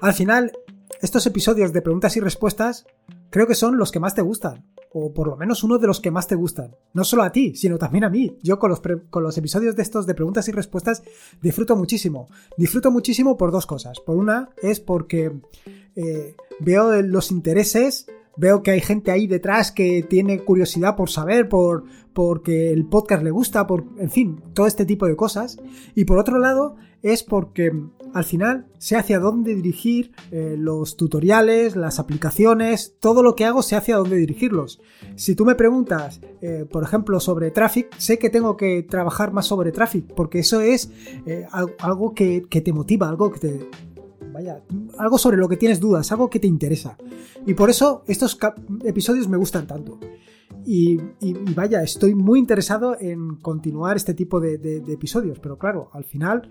Al final, estos episodios de preguntas y respuestas creo que son los que más te gustan. O por lo menos uno de los que más te gustan. No solo a ti, sino también a mí. Yo con los, con los episodios de estos de preguntas y respuestas disfruto muchísimo. Disfruto muchísimo por dos cosas. Por una es porque eh, veo los intereses veo que hay gente ahí detrás que tiene curiosidad por saber, por porque el podcast le gusta, por en fin, todo este tipo de cosas. Y por otro lado, es porque al final sé hacia dónde dirigir eh, los tutoriales, las aplicaciones, todo lo que hago sé hacia dónde dirigirlos. Si tú me preguntas, eh, por ejemplo, sobre Traffic, sé que tengo que trabajar más sobre Traffic, porque eso es eh, algo que, que te motiva, algo que te, vaya, algo sobre lo que tienes dudas, algo que te interesa. Y por eso estos episodios me gustan tanto. Y, vaya, estoy muy interesado en continuar este tipo de, episodios, pero claro, al final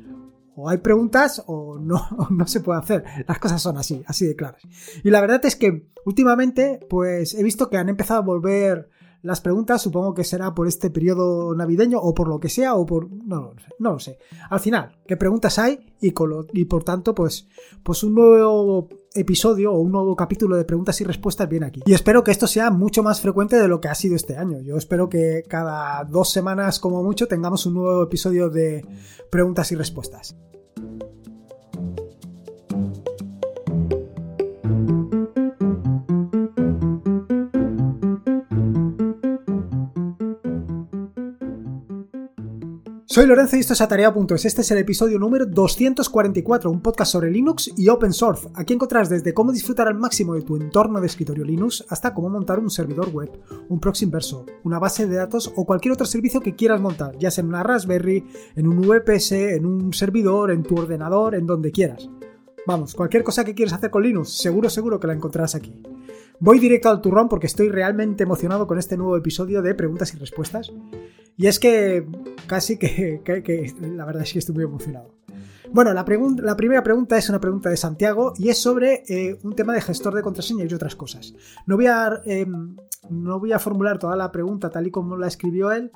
o hay preguntas o no, no se puede hacer. Las cosas son así, así de claras. Y la verdad es que últimamente, pues he visto que han empezado a volver las preguntas, supongo que será por este periodo navideño o por lo que sea o por... No, lo sé, no lo sé. Al final, ¿qué preguntas hay? Y, y por tanto, pues, pues un nuevo episodio o un nuevo capítulo de preguntas y respuestas viene aquí. Y espero que esto sea mucho más frecuente de lo que ha sido este año. Yo espero que cada dos semanas como mucho tengamos un nuevo episodio de preguntas y respuestas. Soy Lorenzo y esto es Atareado.es. Este es el episodio número 244, un podcast sobre Linux y Open Source. Aquí encontrarás desde cómo disfrutar al máximo de tu entorno de escritorio Linux hasta cómo montar un servidor web, un proxy inverso, una base de datos o cualquier otro servicio que quieras montar, ya sea en una Raspberry, en un VPS, en un servidor, en tu ordenador, en donde quieras. Vamos, cualquier cosa que quieras hacer con Linux, seguro, seguro que la encontrarás aquí. Voy directo al turrón porque estoy realmente emocionado con este nuevo episodio de preguntas y respuestas. Y es que casi que, la verdad es que estoy muy emocionado. Bueno, la, la, primera pregunta es una pregunta de Santiago y es sobre eh, un tema de gestor de contraseñas y otras cosas. No voy, a, em, no voy a formular toda la pregunta tal y como la escribió él,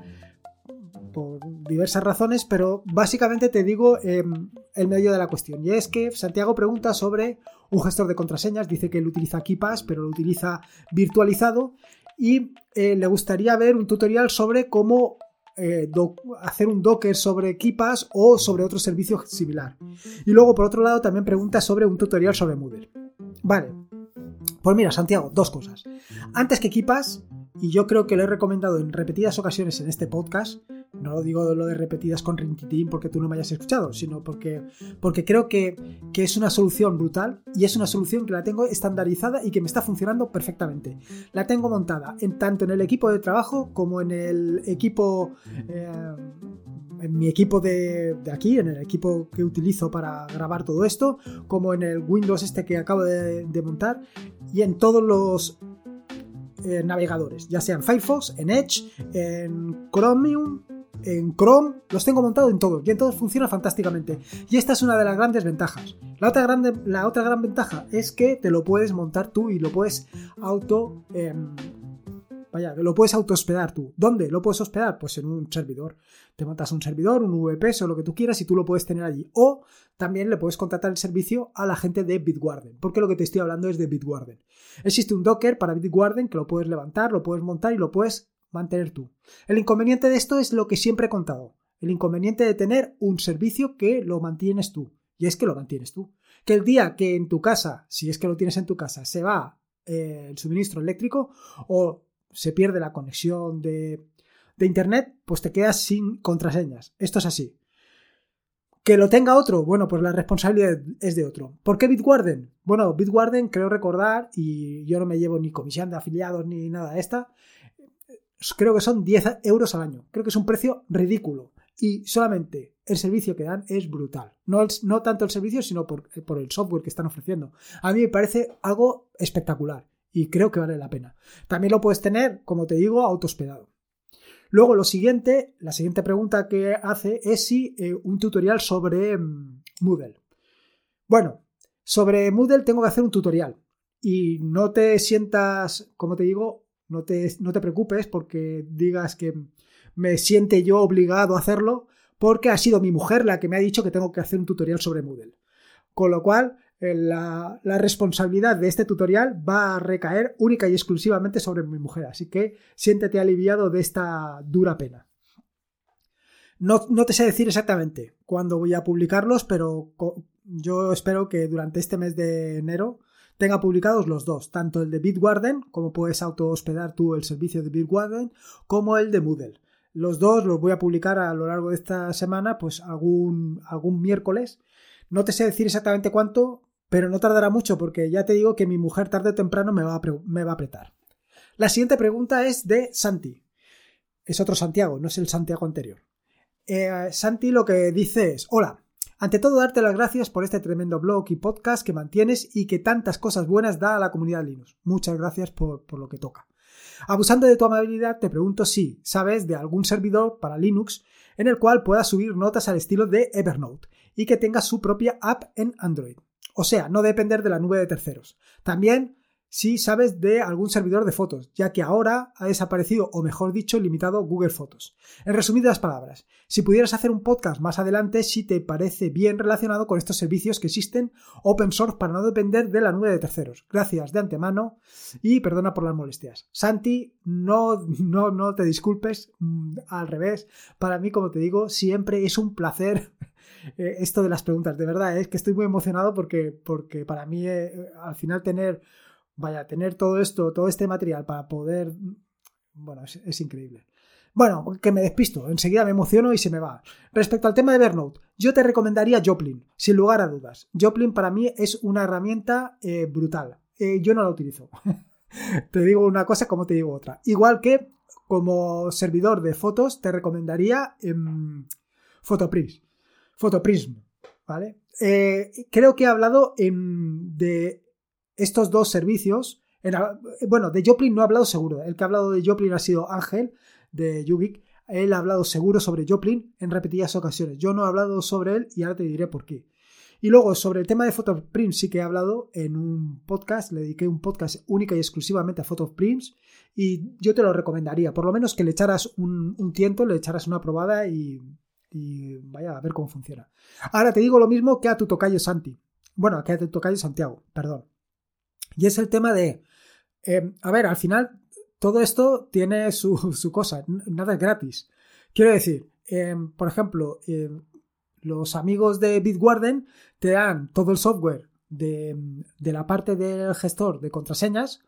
por diversas razones, pero básicamente te digo em, el medio de la cuestión. Y es que Santiago pregunta sobre un gestor de contraseñas, dice que él utiliza KeePass, pero lo utiliza virtualizado, y eh, le gustaría ver un tutorial sobre cómo eh, hacer un Docker sobre KeePass o sobre otro servicio similar. Y luego, por otro lado, también pregunta sobre un tutorial sobre Moodle. Vale. Pues mira, Santiago, dos cosas. Antes que KeePass, y yo creo que lo he recomendado en repetidas ocasiones en este podcast, no lo digo lo de repetidas con Rintitín porque tú no me hayas escuchado, sino porque, porque creo que, que, es una solución brutal y es una solución que la tengo estandarizada y que me está funcionando perfectamente. La tengo montada en, tanto en el equipo de trabajo como en el equipo... Eh, en mi equipo de, de, aquí, en el equipo que utilizo para grabar todo esto, como en el Windows este que acabo de, montar, y en todos los eh, navegadores, ya sean Firefox, en Edge, en Chromium, en Chrome, los tengo montados en todos y en todos funciona fantásticamente. Y esta es una de las grandes ventajas. La otra, grande, la otra gran ventaja es que te lo puedes montar tú y lo puedes auto... Em, vaya, lo puedes auto hospedar tú. ¿Dónde lo puedes hospedar? Pues en un servidor. Te montas un servidor, un VPS o lo que tú quieras y tú lo puedes tener allí. O también le puedes contratar el servicio a la gente de Bitwarden, porque lo que te estoy hablando es de Bitwarden. Existe un Docker para Bitwarden que lo puedes levantar, lo puedes montar y lo puedes mantener tú. El inconveniente de esto es lo que siempre he contado. El inconveniente de tener un servicio que lo mantienes tú. Y es que lo mantienes tú. Que el día que en tu casa, si es que lo tienes en tu casa, se va eh, el suministro eléctrico o se pierde la conexión de, de Internet, pues te quedas sin contraseñas. Esto es así. Que lo tenga otro, bueno, pues la responsabilidad es de otro. ¿Por qué Bitwarden? Bueno, Bitwarden creo recordar, y yo no me llevo ni comisión de afiliados ni nada de esta, creo que son 10 euros al año. Creo que es un precio ridículo. Y solamente el servicio que dan es brutal. No, no tanto el servicio, sino por, por, el software que están ofreciendo. A mí me parece algo espectacular y creo que vale la pena. También lo puedes tener, como te digo, autohospedado. Luego, lo siguiente, la siguiente pregunta que hace es si eh, un tutorial sobre mm, Moodle. Bueno, sobre Moodle tengo que hacer un tutorial. Y no te sientas, como te digo, no te, no te preocupes porque digas que me siente yo obligado a hacerlo, porque ha sido mi mujer la que me ha dicho que tengo que hacer un tutorial sobre Moodle. Con lo cual, eh, la, la, responsabilidad de este tutorial va a recaer única y exclusivamente sobre mi mujer, así que siéntete aliviado de esta dura pena. No, no te sé decir exactamente cuándo voy a publicarlos, pero yo espero que durante este mes de enero tenga publicados los dos, tanto el de Bitwarden, como puedes auto-hospedar tú el servicio de Bitwarden, como el de Moodle. Los dos los voy a publicar a lo largo de esta semana, pues algún, algún miércoles. No te sé decir exactamente cuánto, pero no tardará mucho porque ya te digo que mi mujer tarde o temprano me va a, me va a apretar. La siguiente pregunta es de Santi. Es otro Santiago, no es el Santiago anterior. Eh, Santi lo que dice es, hola, ante todo, darte las gracias por este tremendo blog y podcast que mantienes y que tantas cosas buenas da a la comunidad Linux. Muchas gracias por, por lo que toca. Abusando de tu amabilidad, te pregunto si sabes de algún servidor para Linux en el cual puedas subir notas al estilo de Evernote y que tenga su propia app en Android. O sea, no depender de la nube de terceros. También si sabes de algún servidor de fotos, ya que ahora ha desaparecido, o mejor dicho, limitado Google Fotos. En resumidas palabras, si pudieras hacer un podcast más adelante, si te parece bien relacionado con estos servicios que existen open source para no depender de la nube de terceros. Gracias de antemano y perdona por las molestias. Santi, no, no, no te disculpes, mm, al revés. Para mí, como te digo, siempre es un placer eh, esto de las preguntas. De verdad, es que estoy muy emocionado porque, porque para mí eh, al final tener vaya, tener todo esto, todo este material para poder... Bueno, es, increíble. Bueno, que me despisto, enseguida me emociono y se me va. Respecto al tema de Evernote, yo te recomendaría Joplin, sin lugar a dudas. Joplin para mí es una herramienta eh, brutal. Eh, yo no la utilizo. te digo una cosa como te digo otra. Igual que como servidor de fotos te recomendaría eh, Photoprism. Photoprism, ¿vale? Eh, creo que he hablado de estos dos servicios, bueno, de Joplin no ha hablado seguro, el que ha hablado de Joplin ha sido Ángel de Yubik, él ha hablado seguro sobre Joplin en repetidas ocasiones, yo no he hablado sobre él y ahora te diré por qué. Y luego sobre el tema de Photoprints sí que he hablado en un podcast, le dediqué un podcast única y exclusivamente a Photoprints y yo te lo recomendaría, por lo menos que le echaras un, tiento, le echaras una probada y, y, vaya a ver cómo funciona. Ahora te digo lo mismo que a tu tocayo Santi, bueno, que a tu tocayo Santiago, perdón. Y es el tema de, eh, a ver, al final todo esto tiene su, cosa, nada es gratis. Quiero decir, eh, por ejemplo, eh, los amigos de Bitwarden te dan todo el software de, de, la parte del gestor de contraseñas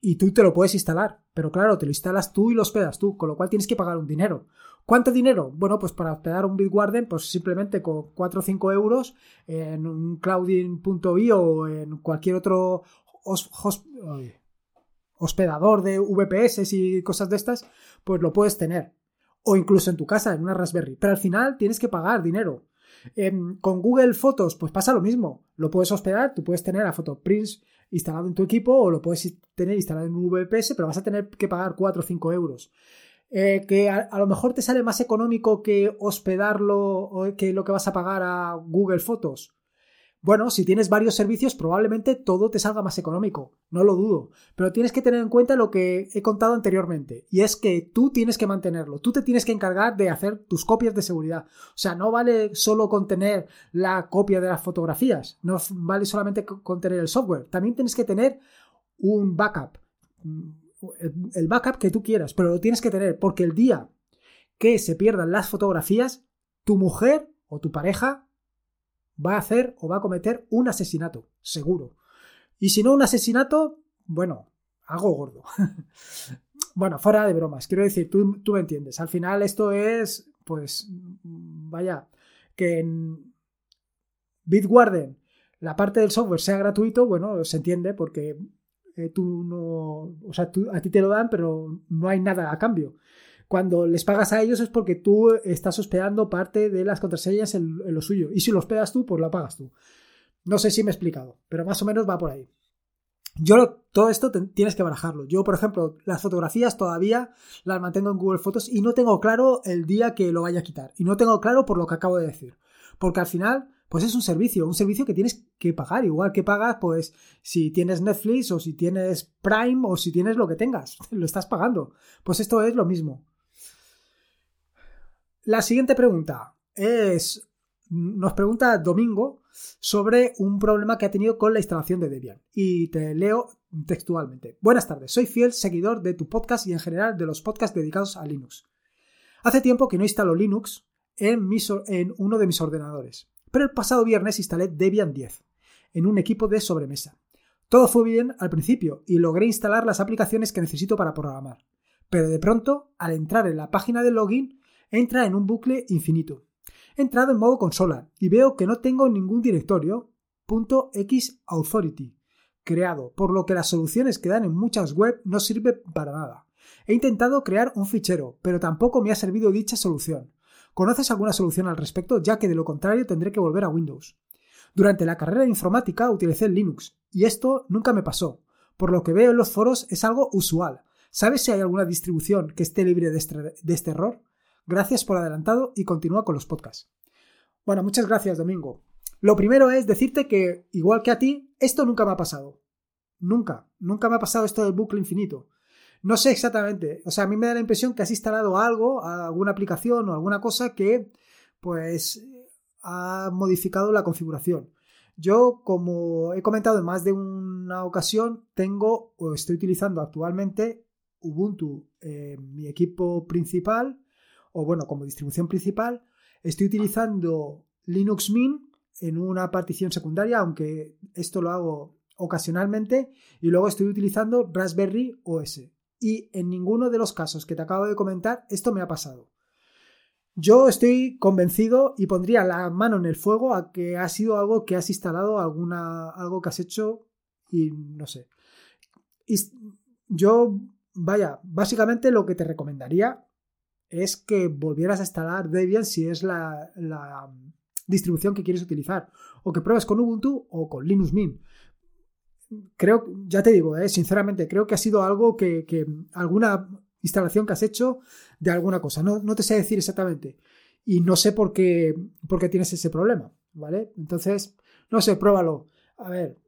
y tú te lo puedes instalar. Pero claro, te lo instalas tú y lo hospedas tú, con lo cual tienes que pagar un dinero. ¿Cuánto dinero? Bueno, pues para hospedar un Bitwarden, pues simplemente con 4 o 5 euros en un clouding.io o en cualquier otro hospedador de VPS y cosas de estas, pues lo puedes tener. O incluso en tu casa, en una Raspberry. Pero al final tienes que pagar dinero. Em, con Google Fotos, pues pasa lo mismo. Lo puedes hospedar, tú puedes tener a PhotoPrints instalado en tu equipo o lo puedes tener instalado en un VPS, pero vas a tener que pagar 4 o 5 euros. Eh, que a, lo mejor te sale más económico que hospedarlo que lo que vas a pagar a Google Fotos. Bueno, si tienes varios servicios, probablemente todo te salga más económico, no lo dudo, pero tienes que tener en cuenta lo que he contado anteriormente, y es que tú tienes que mantenerlo, tú te tienes que encargar de hacer tus copias de seguridad. O sea, no vale solo contener la copia de las fotografías, no vale solamente contener el software, también tienes que tener un backup el backup que tú quieras, pero lo tienes que tener porque el día que se pierdan las fotografías, tu mujer o tu pareja va a hacer o va a cometer un asesinato, seguro. Y si no un asesinato, bueno, algo gordo. bueno, fuera de bromas, quiero decir, tú, tú me entiendes. Al final esto es, pues, vaya, que en Bitwarden la parte del software sea gratuito, bueno, se entiende porque tú no, o sea, a ti te lo dan, pero no hay nada a cambio. Cuando les pagas a ellos es porque tú estás hospedando parte de las contraseñas en, lo suyo. Y si lo hospedas tú, pues la pagas tú. No sé si me he explicado, pero más o menos va por ahí. Yo todo esto tienes que barajarlo. Yo, por ejemplo, las fotografías todavía las mantengo en Google Fotos y no tengo claro el día que lo vaya a quitar. Y no tengo claro por lo que acabo de decir. Porque al final pues es un servicio, un servicio que tienes que pagar, igual que pagas, pues si tienes Netflix o si tienes Prime o si tienes lo que tengas, lo estás pagando. Pues esto es lo mismo. La siguiente pregunta es, nos pregunta Domingo, sobre un problema que ha tenido con la instalación de Debian. Y te leo textualmente. Buenas tardes, soy fiel seguidor de tu podcast y en general de los podcasts dedicados a Linux. Hace tiempo que no instalo Linux en, en uno de mis ordenadores, pero el pasado viernes instalé Debian 10 en un equipo de sobremesa. Todo fue bien al principio y logré instalar las aplicaciones que necesito para programar. Pero de pronto, al entrar en la página de login, entra en un bucle infinito. He entrado en modo consola y veo que no tengo ningún directorio .xauthority creado, por lo que las soluciones que dan en muchas web no sirven para nada. He intentado crear un fichero, pero tampoco me ha servido dicha solución. ¿Conoces alguna solución al respecto? Ya que de lo contrario tendré que volver a Windows. Durante la carrera de informática utilicé Linux, y esto nunca me pasó. Por lo que veo en los foros es algo usual. ¿Sabes si hay alguna distribución que esté libre de este, de este error? Gracias por adelantado y continúa con los podcasts. Bueno, muchas gracias, Domingo. Lo primero es decirte que, igual que a ti, esto nunca me ha pasado. Nunca, nunca me ha pasado esto del bucle infinito. No sé exactamente, o sea, a mí me da la impresión que has instalado algo, alguna aplicación o alguna cosa que, pues, ha modificado la configuración. Yo, como he comentado en más de una ocasión, tengo o estoy utilizando actualmente Ubuntu en mi equipo principal, o bueno, como distribución principal. Estoy utilizando Linux Mint en una partición secundaria, aunque esto lo hago ocasionalmente, y luego estoy utilizando Raspberry OS. Y en ninguno de los casos que te acabo de comentar, esto me ha pasado. Yo estoy convencido y pondría la mano en el fuego a que ha sido algo que has instalado, alguna, algo que has hecho y no sé. Y yo, vaya, básicamente lo que te recomendaría es que volvieras a instalar Debian si es la, distribución que quieres utilizar. O que pruebes con Ubuntu o con Linux Mint. Creo, ya te digo, eh, sinceramente, creo que ha sido algo que, que alguna instalación que has hecho de alguna cosa. No, no te sé decir exactamente. Y no sé por qué, por qué tienes ese problema, ¿vale? Entonces, no sé, pruébalo. A ver,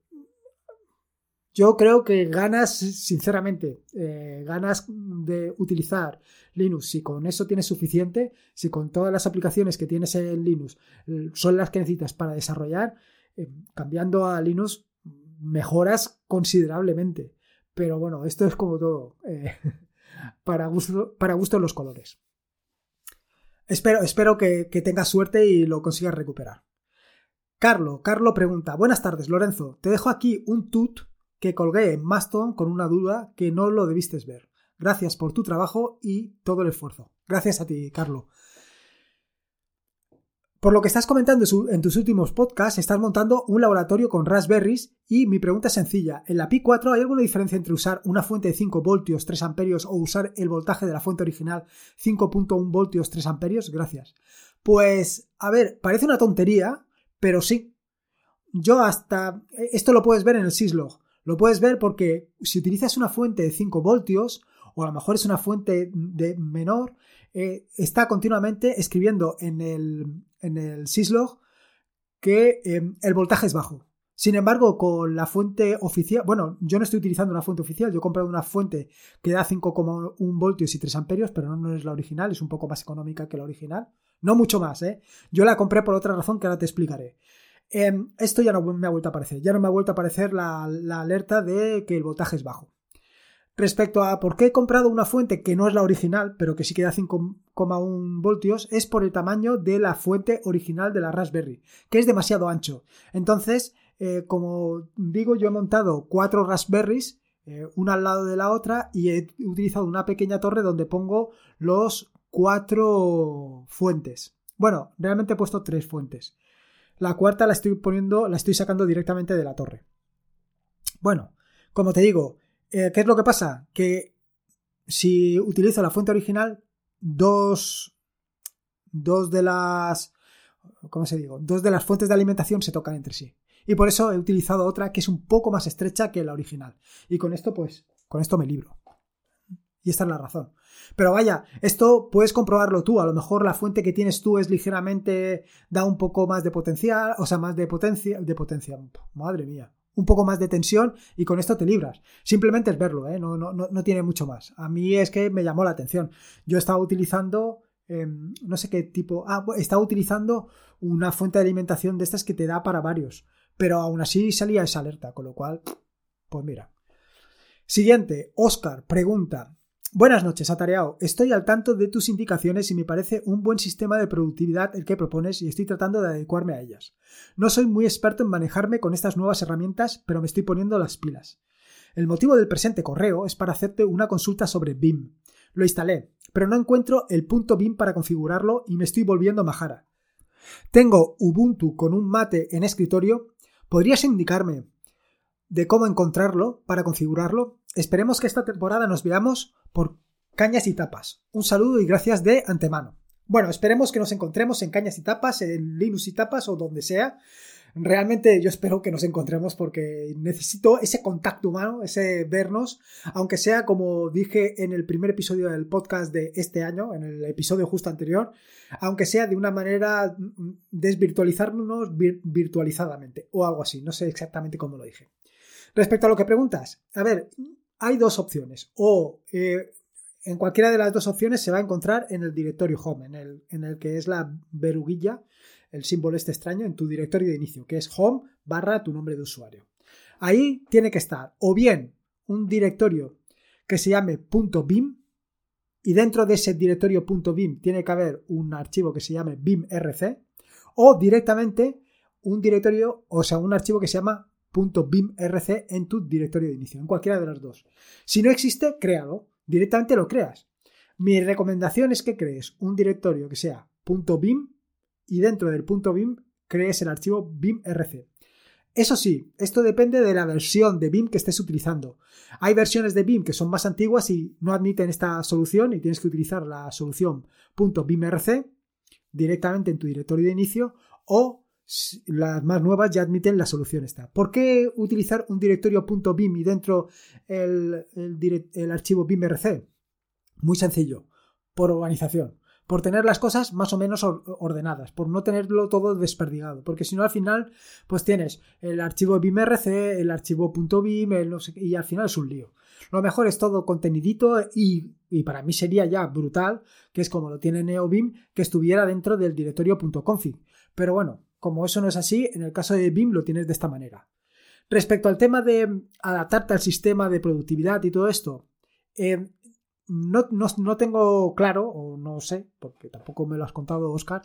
yo creo que ganas, sinceramente, eh, ganas de utilizar Linux. Si con eso tienes suficiente, si con todas las aplicaciones que tienes en Linux eh, son las que necesitas para desarrollar, eh, cambiando a Linux mejoras considerablemente. Pero bueno, esto es como todo. para gusto, para gusto los colores. Espero, espero que, tengas suerte y lo consigas recuperar. Carlo, Carlo pregunta, buenas tardes Lorenzo, te dejo aquí un tut que colgué en Maston con una duda que no lo debiste ver. Gracias por tu trabajo y todo el esfuerzo. Gracias a ti, Carlo. Por lo que estás comentando en tus últimos podcasts, estás montando un laboratorio con Raspberries y mi pregunta es sencilla. ¿En la Pi 4 hay alguna diferencia entre usar una fuente de 5 voltios 3 amperios o usar el voltaje de la fuente original 5.1 voltios 3 amperios? Gracias. Pues, a ver, parece una tontería, pero sí. Yo hasta... Esto lo puedes ver en el syslog. Lo puedes ver porque si utilizas una fuente de 5 voltios, o a lo mejor es una fuente de menor, eh, está continuamente escribiendo en el, en el syslog que em, el voltaje es bajo. Sin embargo, con la fuente oficial, bueno, yo no estoy utilizando una fuente oficial, yo he comprado una fuente que da 5,1 voltios y 3 amperios, pero no, es la original, es un poco más económica que la original. No mucho más, ¿eh? Yo la compré por otra razón que ahora te explicaré. Em, esto ya no me ha vuelto a aparecer, ya no me ha vuelto a aparecer la alerta de que el voltaje es bajo. Respecto a por qué he comprado una fuente que no es la original, pero que sí queda 5,1 voltios, es por el tamaño de la fuente original de la Raspberry, que es demasiado ancho. Entonces, eh, como digo, yo he montado cuatro Raspberries, eh, una al lado de la otra, y he utilizado una pequeña torre donde pongo los cuatro fuentes. Bueno, realmente he puesto tres fuentes. La cuarta la estoy poniendo, la estoy sacando directamente de la torre. Bueno, como te digo, eh, ¿Qué es lo que pasa? Que si utilizo la fuente original, dos, dos de las. ¿Cómo se digo? Dos de las fuentes de alimentación se tocan entre sí. Y por eso he utilizado otra que es un poco más estrecha que la original. Y con esto, pues, con esto me libro. Y esta es la razón. Pero vaya, esto puedes comprobarlo tú. A lo mejor la fuente que tienes tú es ligeramente. da un poco más de potencial. O sea, más de potencia. De potencia. Madre mía un poco más de tensión y con esto te libras. Simplemente es verlo, ¿eh? no, no, no, tiene mucho más. A mí es que me llamó la atención. Yo estaba utilizando em, no sé qué tipo, ah, estaba utilizando una fuente de alimentación de estas que te da para varios, pero aún así salía esa alerta, con lo cual, pues mira. Siguiente, Oscar pregunta, Buenas noches, Atareado. Estoy al tanto de tus indicaciones y me parece un buen sistema de productividad el que propones y estoy tratando de adecuarme a ellas. No soy muy experto en manejarme con estas nuevas herramientas, pero me estoy poniendo las pilas. El motivo del presente correo es para hacerte una consulta sobre BIM. Lo instalé, pero no encuentro el punto BIM para configurarlo y me estoy volviendo majara. Tengo Ubuntu con un mate en escritorio. ¿Podrías indicarme de cómo encontrarlo para configurarlo? Esperemos que esta temporada nos veamos por Cañas y Tapas. Un saludo y gracias de antemano. Bueno, esperemos que nos encontremos en Cañas y Tapas, en Linux y Tapas o donde sea. Realmente yo espero que nos encontremos porque necesito ese contacto humano, ese vernos, aunque sea como dije en el primer episodio del podcast de este año, en el episodio justo anterior, aunque sea de una manera mm, desvirtualizarnos virtualizadamente o algo así, no sé exactamente cómo lo dije. Respecto a lo que preguntas, a ver, hay dos opciones. O eh, en cualquiera de las dos opciones se va a encontrar en el directorio home, en el, en el que es la veruguilla, el símbolo este extraño, en tu directorio de inicio, que es home barra tu nombre de usuario. Ahí tiene que estar o bien un directorio que se llame .bim y dentro de ese directorio .bim tiene que haber un archivo que se llame bimrc o directamente un directorio, o sea, un archivo que se llama .bimrc en tu directorio de inicio, en cualquiera de las dos. Si no existe, créalo, directamente lo creas. Mi recomendación es que crees un directorio que sea .bim y dentro del .bim crees el archivo bimrc. Eso sí, esto depende de la versión de BIM que estés utilizando. Hay versiones de BIM que son más antiguas y no admiten esta solución y tienes que utilizar la solución .bimrc directamente en tu directorio de inicio o las más nuevas ya admiten la solución esta. ¿Por qué utilizar un directorio .bim y dentro el, el, archivo bimrc? Muy sencillo, por organización, por tener las cosas más o menos ordenadas, por no tenerlo todo desperdigado, porque si no al final pues tienes el archivo bimrc, el archivo .bim, y al final es un lío. Lo mejor es todo contenidito y, y, para mí sería ya brutal, que es como lo tiene NeoBim, que estuviera dentro del directorio .config. Pero bueno, como eso no es así, en el caso de BIM lo tienes de esta manera. Respecto al tema de adaptarte al sistema de productividad y todo esto, eh, no, tengo claro, o no sé, porque tampoco me lo has contado, Oscar,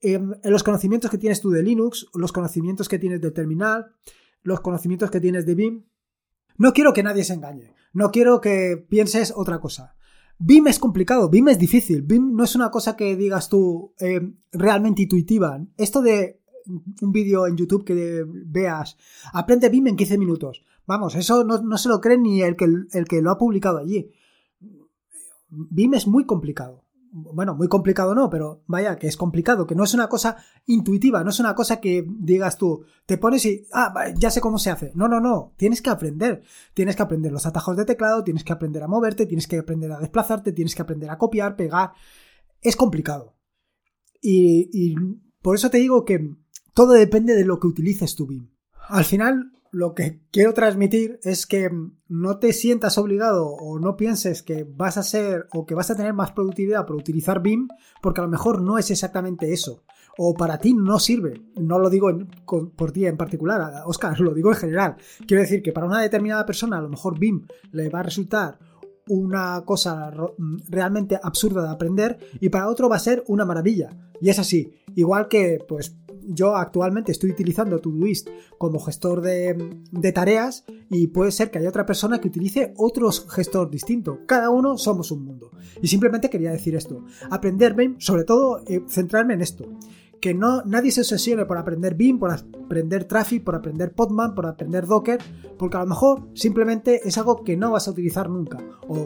eh, los conocimientos que tienes tú de Linux, los conocimientos que tienes del terminal, los conocimientos que tienes de BIM. No quiero que nadie se engañe, no quiero que pienses otra cosa. BIM es complicado, BIM es difícil, BIM no es una cosa que digas tú eh, realmente intuitiva. Esto de un vídeo en YouTube que veas, aprende BIM en 15 minutos. Vamos, eso no, se lo cree ni el que, el que lo ha publicado allí. BIM es muy complicado bueno, muy complicado no, pero vaya, que es complicado, que no es una cosa intuitiva, no es una cosa que digas tú, te pones y, ah, ya sé cómo se hace. No, no, no, tienes que aprender. Tienes que aprender los atajos de teclado, tienes que aprender a moverte, tienes que aprender a desplazarte, tienes que aprender a copiar, pegar. Es complicado. Y por eso te digo que todo depende de lo que utilices tu BIM. Al final, lo que quiero transmitir es que no te sientas obligado o no pienses que vas a ser o que vas a tener más productividad por utilizar BIM, porque a lo mejor no es exactamente eso. O para ti no sirve. No lo digo por ti en particular, Oscar, lo digo en general. Quiero decir que para una determinada persona a lo mejor BIM le va a resultar una cosa realmente absurda de aprender y para otro va a ser una maravilla. Y es así. Igual que, pues, yo actualmente estoy utilizando Todoist como gestor de, tareas y puede ser que haya otra persona que utilice otro gestor distinto. Cada uno somos un mundo. Y simplemente quería decir esto. Aprender BIM, sobre todo eh, centrarme en esto. Que no, nadie se obsesione por aprender BIM, por aprender Traffic, por aprender Podman, por aprender Docker, porque a lo mejor simplemente es algo que no vas a utilizar nunca. O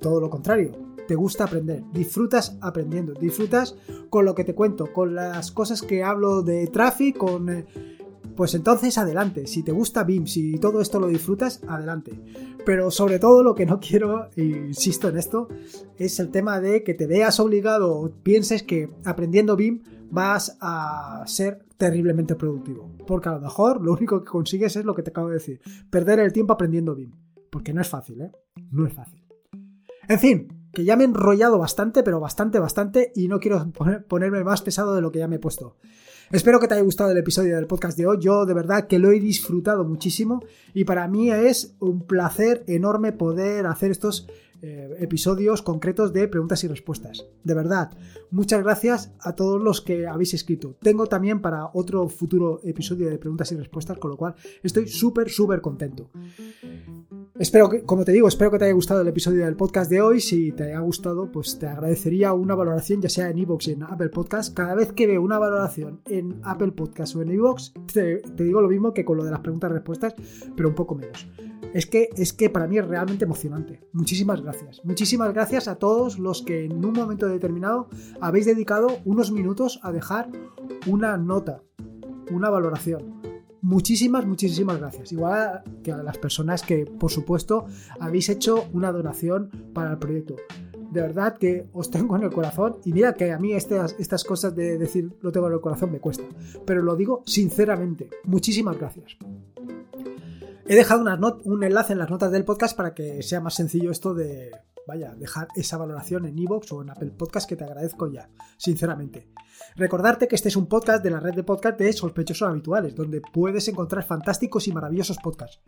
todo lo contrario, te gusta aprender, disfrutas aprendiendo, disfrutas con lo que te cuento, con las cosas que hablo de Traffic, con... Eh, pues entonces adelante, si te gusta BIM, si todo esto lo disfrutas, adelante. Pero sobre todo lo que no quiero, insisto en esto, es el tema de que te veas obligado o pienses que aprendiendo BIM vas a ser terriblemente productivo. Porque a lo mejor lo único que consigues es lo que te acabo de decir, perder el tiempo aprendiendo BIM. Porque no es fácil, ¿eh? No es fácil. En fin, que ya me he enrollado bastante, pero bastante, bastante, y no quiero ponerme más pesado de lo que ya me he puesto. Espero que te haya gustado el episodio del podcast de hoy. Yo de verdad que lo he disfrutado muchísimo y para mí es un placer enorme poder hacer estos eh, episodios concretos de preguntas y respuestas. De verdad, muchas gracias a todos los que habéis escrito. Tengo también para otro futuro episodio de preguntas y respuestas, con lo cual estoy súper, súper contento. Espero que, como te digo, espero que te haya gustado el episodio del podcast de hoy. Si te haya gustado, pues te agradecería una valoración, ya sea en iVoox y en Apple Podcast. Cada vez que veo una valoración en Apple Podcast o en iVoox, te, digo lo mismo que con lo de las preguntas y respuestas, pero un poco menos. Es que, es que para mí es realmente emocionante. Muchísimas gracias. Muchísimas gracias a todos los que en un momento determinado habéis dedicado unos minutos a dejar una nota, una valoración. Muchísimas, muchísimas gracias. Igual que a las personas que, por supuesto, habéis hecho una donación para el proyecto. De verdad que os tengo en el corazón y mira que a mí estas, estas cosas de decir lo tengo en el corazón me cuesta. Pero lo digo sinceramente. Muchísimas gracias. He dejado un enlace en las notas del podcast para que sea más sencillo esto de, vaya, dejar esa valoración en iVoox o en Apple Podcast que te agradezco ya, sinceramente. Recordarte que este es un podcast de la red de podcast de sospechosos habituales, donde puedes encontrar fantásticos y maravillosos podcasts.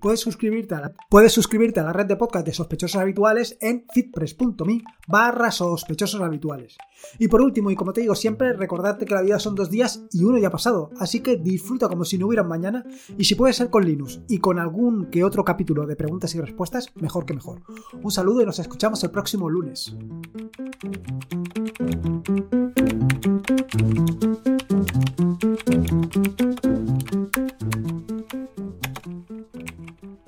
Puedes suscribirte a la, puedes suscribirte a la red de podcast de sospechosos habituales en fitpress.me barra sospechosos habituales. Y por último, y como te digo siempre, recordarte que la vida son dos días y uno ya ha pasado, así que disfruta como si no hubiera mañana y si puede ser con Linux y con algún que otro capítulo de preguntas y respuestas, mejor que mejor. Un saludo y nos escuchamos el próximo lunes.